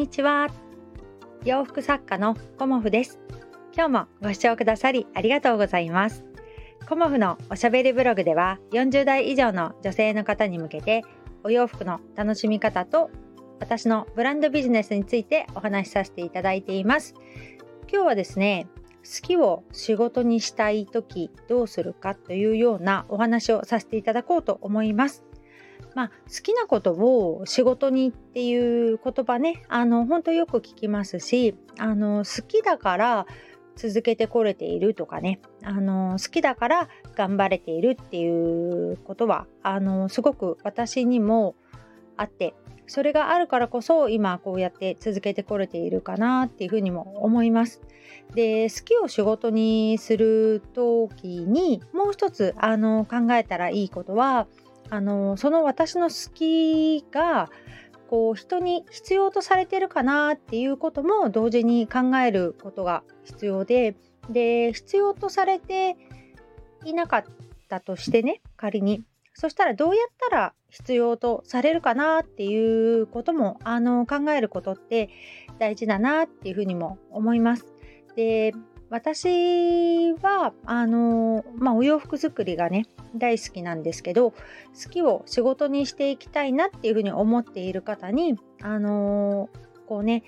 にちは。洋服作家のコモフです。今日もご視聴くださりありがとうございます。コモフのおしゃべりブログでは40代以上の女性の方に向けてお洋服の楽しみ方と私のブランドビジネスについてお話しさせていただいています。今日はですね好きを仕事にしたい時どうするかというようなお話をさせていただこうと思います。まあ、好きなことを仕事にっていう言葉ねあの本当よく聞きますしあの好きだから続けてこれているとかねあの好きだから頑張れているっていうことはあのすごく私にもあってそれがあるからこそ今こうやって続けてこれているかなっていうふうにも思います。で好きを仕事にする時にもう一つあの考えたらいいことはあのその私の好きがこう人に必要とされてるかなっていうことも同時に考えることが必要でで必要とされていなかったとしてね仮にそしたらどうやったら必要とされるかなっていうこともあの考えることって大事だなっていうふうにも思います。で私はあの、まあ、お洋服作りがね大好きなんですけど好きを仕事にしていきたいなっていうふうに思っている方にあのこうね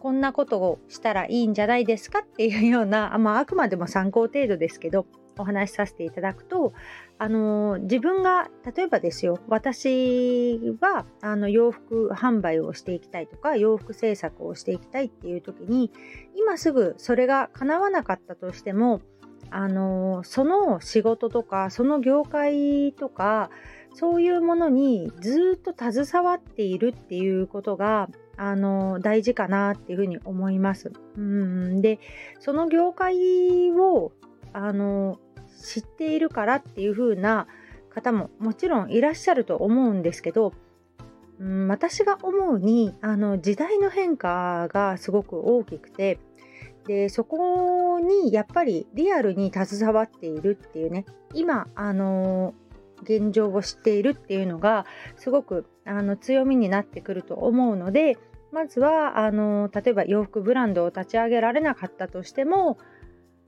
こんなことをしたらいいんじゃないですかっていうような、まあ、あくまでも参考程度ですけどお話しさせていただくとあの自分が例えばですよ私はあの洋服販売をしていきたいとか洋服制作をしていきたいっていう時に今すぐそれが叶わなかったとしてもあのその仕事とかその業界とかそういうものにずっと携わっているっていうことがあの大事かなっていうふうに思います。うんでその業界をあの知っているからっていう風な方ももちろんいらっしゃると思うんですけど、うん、私が思うにあの時代の変化がすごく大きくてでそこにやっぱりリアルに携わっているっていうね今あの現状を知っているっていうのがすごくあの強みになってくると思うのでまずはあの例えば洋服ブランドを立ち上げられなかったとしても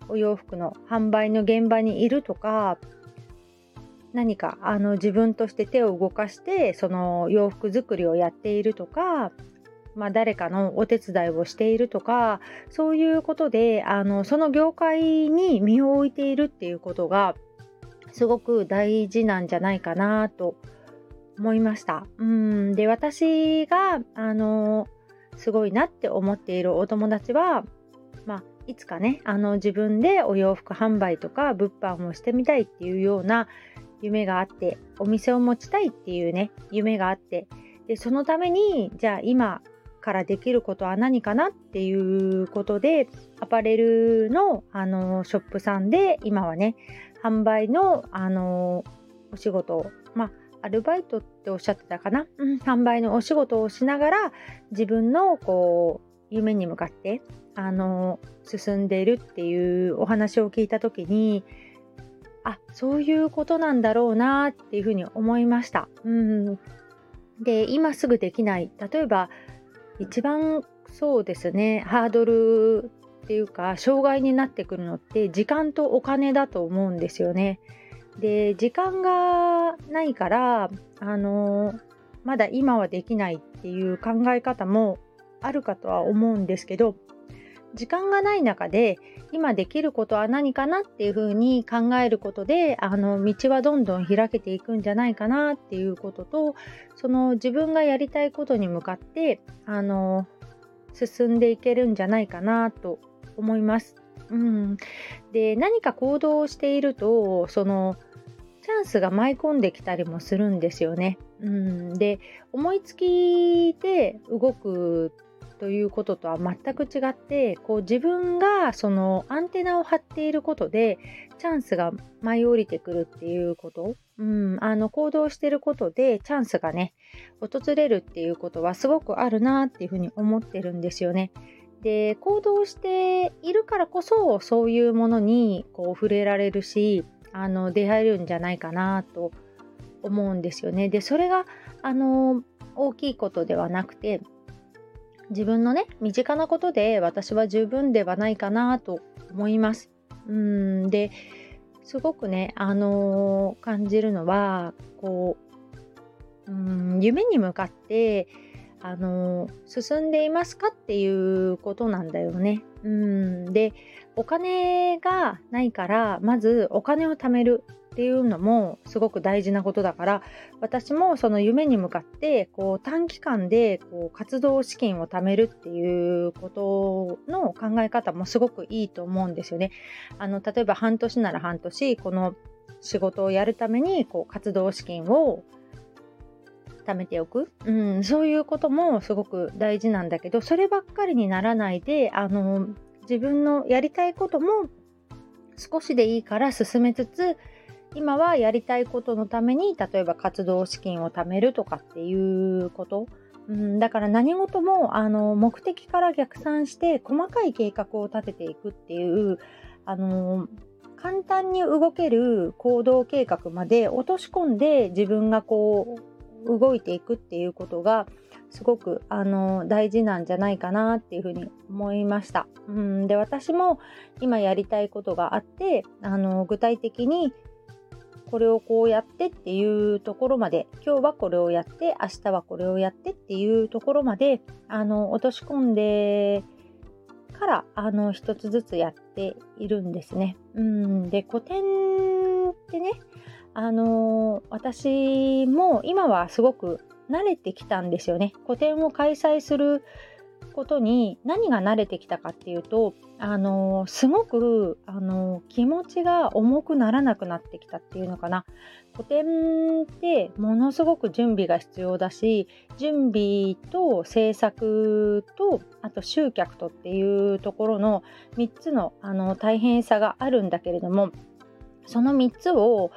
お洋服の販売の現場にいるとか何かあの自分として手を動かしてその洋服作りをやっているとか、まあ、誰かのお手伝いをしているとかそういうことであのその業界に身を置いているっていうことがすごく大事なんじゃないかなと思いました。うんで私があのすごいなって思っているお友達は、まあ、いつかねあの自分でお洋服販売とか物販をしてみたいっていうような夢があってお店を持ちたいっていうね夢があってでそのためにじゃあ今からできることは何かなっていうことでアパレルのあのショップさんで今はね販売のあのお仕事をまあアルバイトっておっしゃってたかな、うん、販売のお仕事をしながら自分のこう夢に向かってあの進んでいるっていうお話を聞いた時にあそういうことなんだろうなっていうふうに思いました。うん、で今すぐできない例えば一番そうですねハードルっていうか障害になってくるのって時間とお金だと思うんですよね。で時間がないからあのまだ今はできないっていう考え方もあるかとは思うんですけど時間がない中で今できることは何かなっていうふうに考えることであの道はどんどん開けていくんじゃないかなっていうこととその自分がやりたいことに向かってあの進んでいけるんじゃないかなと思います。うん、で何か行動をしているとそのチャンスが舞い込んできたりもするんですよね。うん、で思いつきで動くということとは全く違ってこう自分がそのアンテナを張っていることでチャンスが舞い降りてくるっていうこと、うん、あの行動してることでチャンスがね訪れるっていうことはすごくあるなっていうふうに思ってるんですよね。で行動しているからこそそういうものにこう触れられるしあの出会えるんじゃないかなと思うんですよね。でそれがあの大きいことではなくて自分のね身近なことで私は十分ではないかなと思います。うんですごくね、あのー、感じるのはこううん夢に向かってあの進んでいますかっていうことなんだよね。うんでお金がないからまずお金を貯めるっていうのもすごく大事なことだから私もその夢に向かってこう短期間でこう活動資金を貯めるっていうことの考え方もすごくいいと思うんですよね。あの例えば半年なら半年この仕事をやるためにこう活動資金を貯めておく、うん、そういうこともすごく大事なんだけどそればっかりにならないであの自分のやりたいことも少しでいいから進めつつ今はやりたいことのために例えば活動資金を貯めるとかっていうこと、うん、だから何事もあの目的から逆算して細かい計画を立てていくっていうあの簡単に動ける行動計画まで落とし込んで自分がこう動いていくっていうことがすごくあの大事なんじゃないかなっていうふうに思いました。うんで私も今やりたいことがあってあの具体的にこれをこうやってっていうところまで今日はこれをやって明日はこれをやってっていうところまであの落とし込んでからあの一つずつやっているんですね。うんで古典ってねあの、私も今はすごく慣れてきたんですよね。個展を開催することに何が慣れてきたかっていうと、あの、すごく、あの、気持ちが重くならなくなってきたっていうのかな。個展ってものすごく準備が必要だし、準備と制作と、あと集客とっていうところの3つのあの大変さがあるんだけれども、その3つを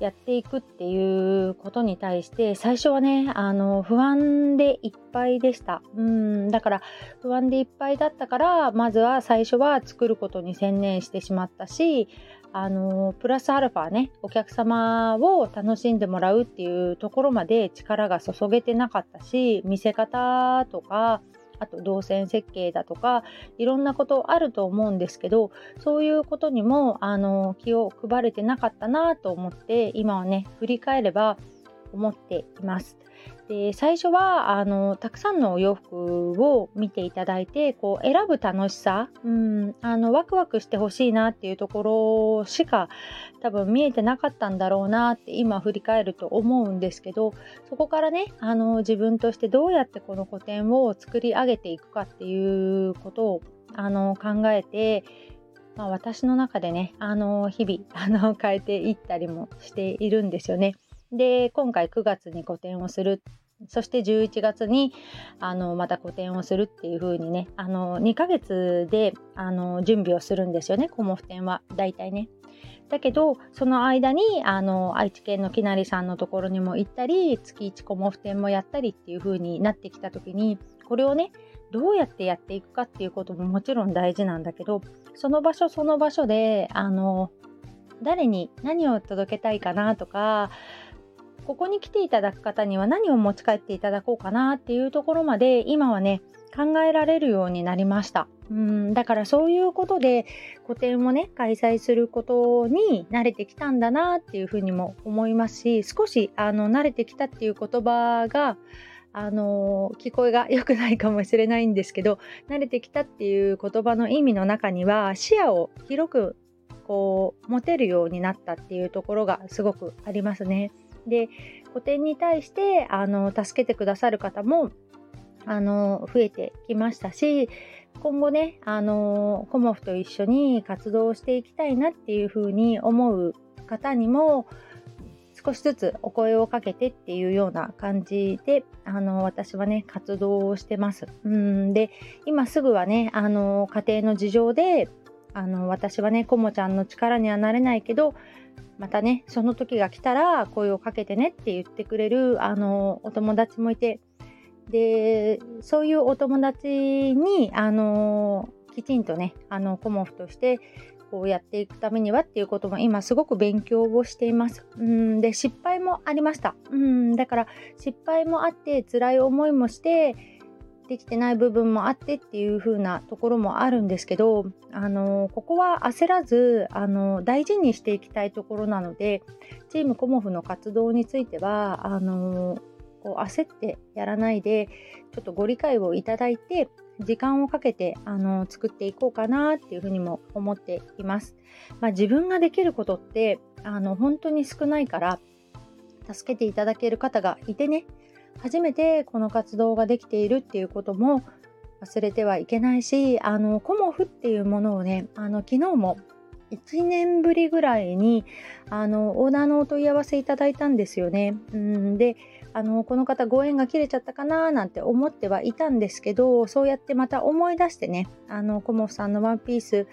やっていくっていうことに対して最初はねあの不安でいっぱいでした。うん。だから不安でいっぱいだったからまずは最初は作ることに専念してしまったしあのプラスアルファねお客様を楽しんでもらうっていうところまで力が注げてなかったし見せ方とかあと動線設計だとかいろんなことあると思うんですけどそういうことにもあの気を配れてなかったなと思って今はね振り返れば思っています。で最初はあのたくさんのお洋服を見ていただいてこう選ぶ楽しさ、うん、あのワクワクしてほしいなっていうところしか多分見えてなかったんだろうなって今振り返ると思うんですけどそこからねあの自分としてどうやってこの個展を作り上げていくかっていうことをあの考えてまあ、私の中でね、あの日々あの変えていったりもしているんですよね。で今回9月に個展をするそして11月にあのまた個展をするっていう風にねあの2ヶ月であの準備をするんですよねコモフ展は大体ね。だけどその間にあの愛知県のきなりさんのところにも行ったり月1コモフ展もやったりっていう風になってきた時にこれをねどうやってやっていくかっていうことももちろん大事なんだけどその場所その場所であの誰に何を届けたいかなとかここに来ていただく方には何を持ち帰っていただこうかなっていうところまで今はね考えられるようになりました。うんだからそういうことで個展をね開催することに慣れてきたんだなっていうふうにも思いますし少しあの慣れてきたっていう言葉があの聞こえが良くないかもしれないんですけど慣れてきたっていう言葉の意味の中には視野を広くこう持てるようになったっていうところがすごくありますね。で個展に対してあの助けてくださる方もあの増えてきましたし今後ねあのコモフと一緒に活動していきたいなっていうふうに思う方にも少しずつお声をかけてっていうような感じであの私はね活動をしてます。うんで今すぐはねあの家庭の事情であの私はねコモちゃんの力にはなれないけどまたねその時が来たら声をかけてねって言ってくれるあのお友達もいてでそういうお友達にあのきちんとねあのコモフとしてこうやっていくためにはっていうことも今すごく勉強をしています。うんで失敗もありました。うんだから失敗もあって辛い思いもしてできてない部分もあってっていう風なところもあるんですけど、あのここは焦らずあの大事にしていきたいところなのでチームコモフの活動についてはあのこう焦ってやらないでちょっとご理解をいただいて時間をかけてあの作っていこうかなっていうふうにも思っています。まあ、自分ができることってあの本当に少ないから助けていただける方がいてね初めてこの活動ができているっていうことも忘れてはいけないしあのコモフっていうものをねあの昨日も1年ぶりぐらいにあのオーダーのお問い合わせいただいたんですよね。うんであのこの方ご縁が切れちゃったかななんて思ってはいたんですけどそうやってまた思い出してねあのコモフさんのワンピース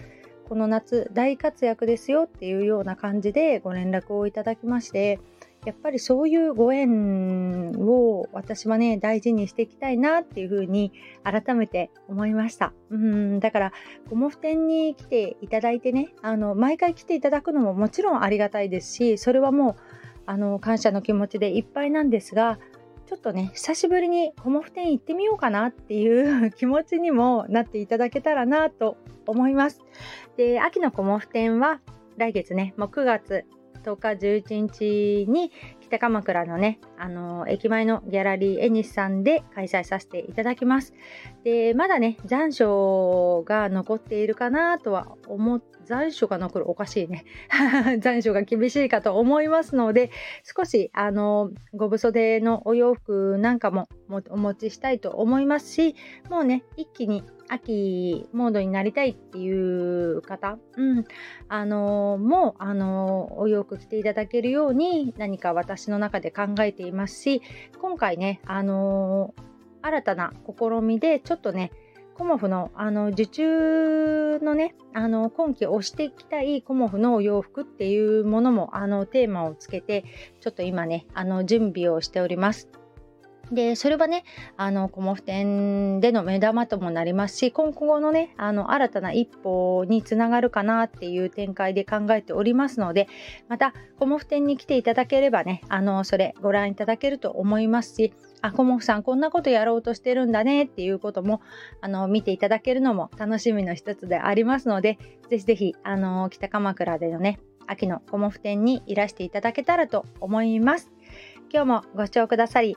この夏大活躍ですよっていうような感じでご連絡をいただきましてやっぱりそういうご縁を私はね大事にしていきたいなっていうふうに改めて思いました。うんだからコモフ店に来ていただいてねあの毎回来ていただくのももちろんありがたいですしそれはもうあの感謝の気持ちでいっぱいなんですがちょっとね久しぶりにコモフ店行ってみようかなっていう 気持ちにもなっていただけたらなと思います。で秋のコモフ店は来月ねもう9月とか11日に北鎌倉のね、あのー、駅前のギャラリーエニスさんで開催させていただきます。で、まだね、残暑が残っているかなとは思っ残暑が残るおかしいね 残暑が厳しいかと思いますので少しあのご無袖のお洋服なんかもお持ちしたいと思いますしもうね一気に秋モードになりたいっていう方、うん、あのもうあのお洋服着ていただけるように何か私私の中で考えていますし今回ねあの新たな試みでちょっとねコモフのあの受注のねあの今季推していきたいコモフのお洋服っていうものもあのテーマをつけてちょっと今ねあの準備をしております。で、それはね、あの、コモフ展での目玉ともなりますし、今後のね、あの、新たな一歩につながるかなっていう展開で考えておりますので、また、コモフ展に来ていただければね、あの、それご覧いただけると思いますし、あ、コモフさんこんなことやろうとしてるんだねっていうことも、あの、見ていただけるのも楽しみの一つでありますので、ぜひぜひ、あの、北鎌倉でのね、秋のコモフ展にいらしていただけたらと思います。今日もご視聴くださり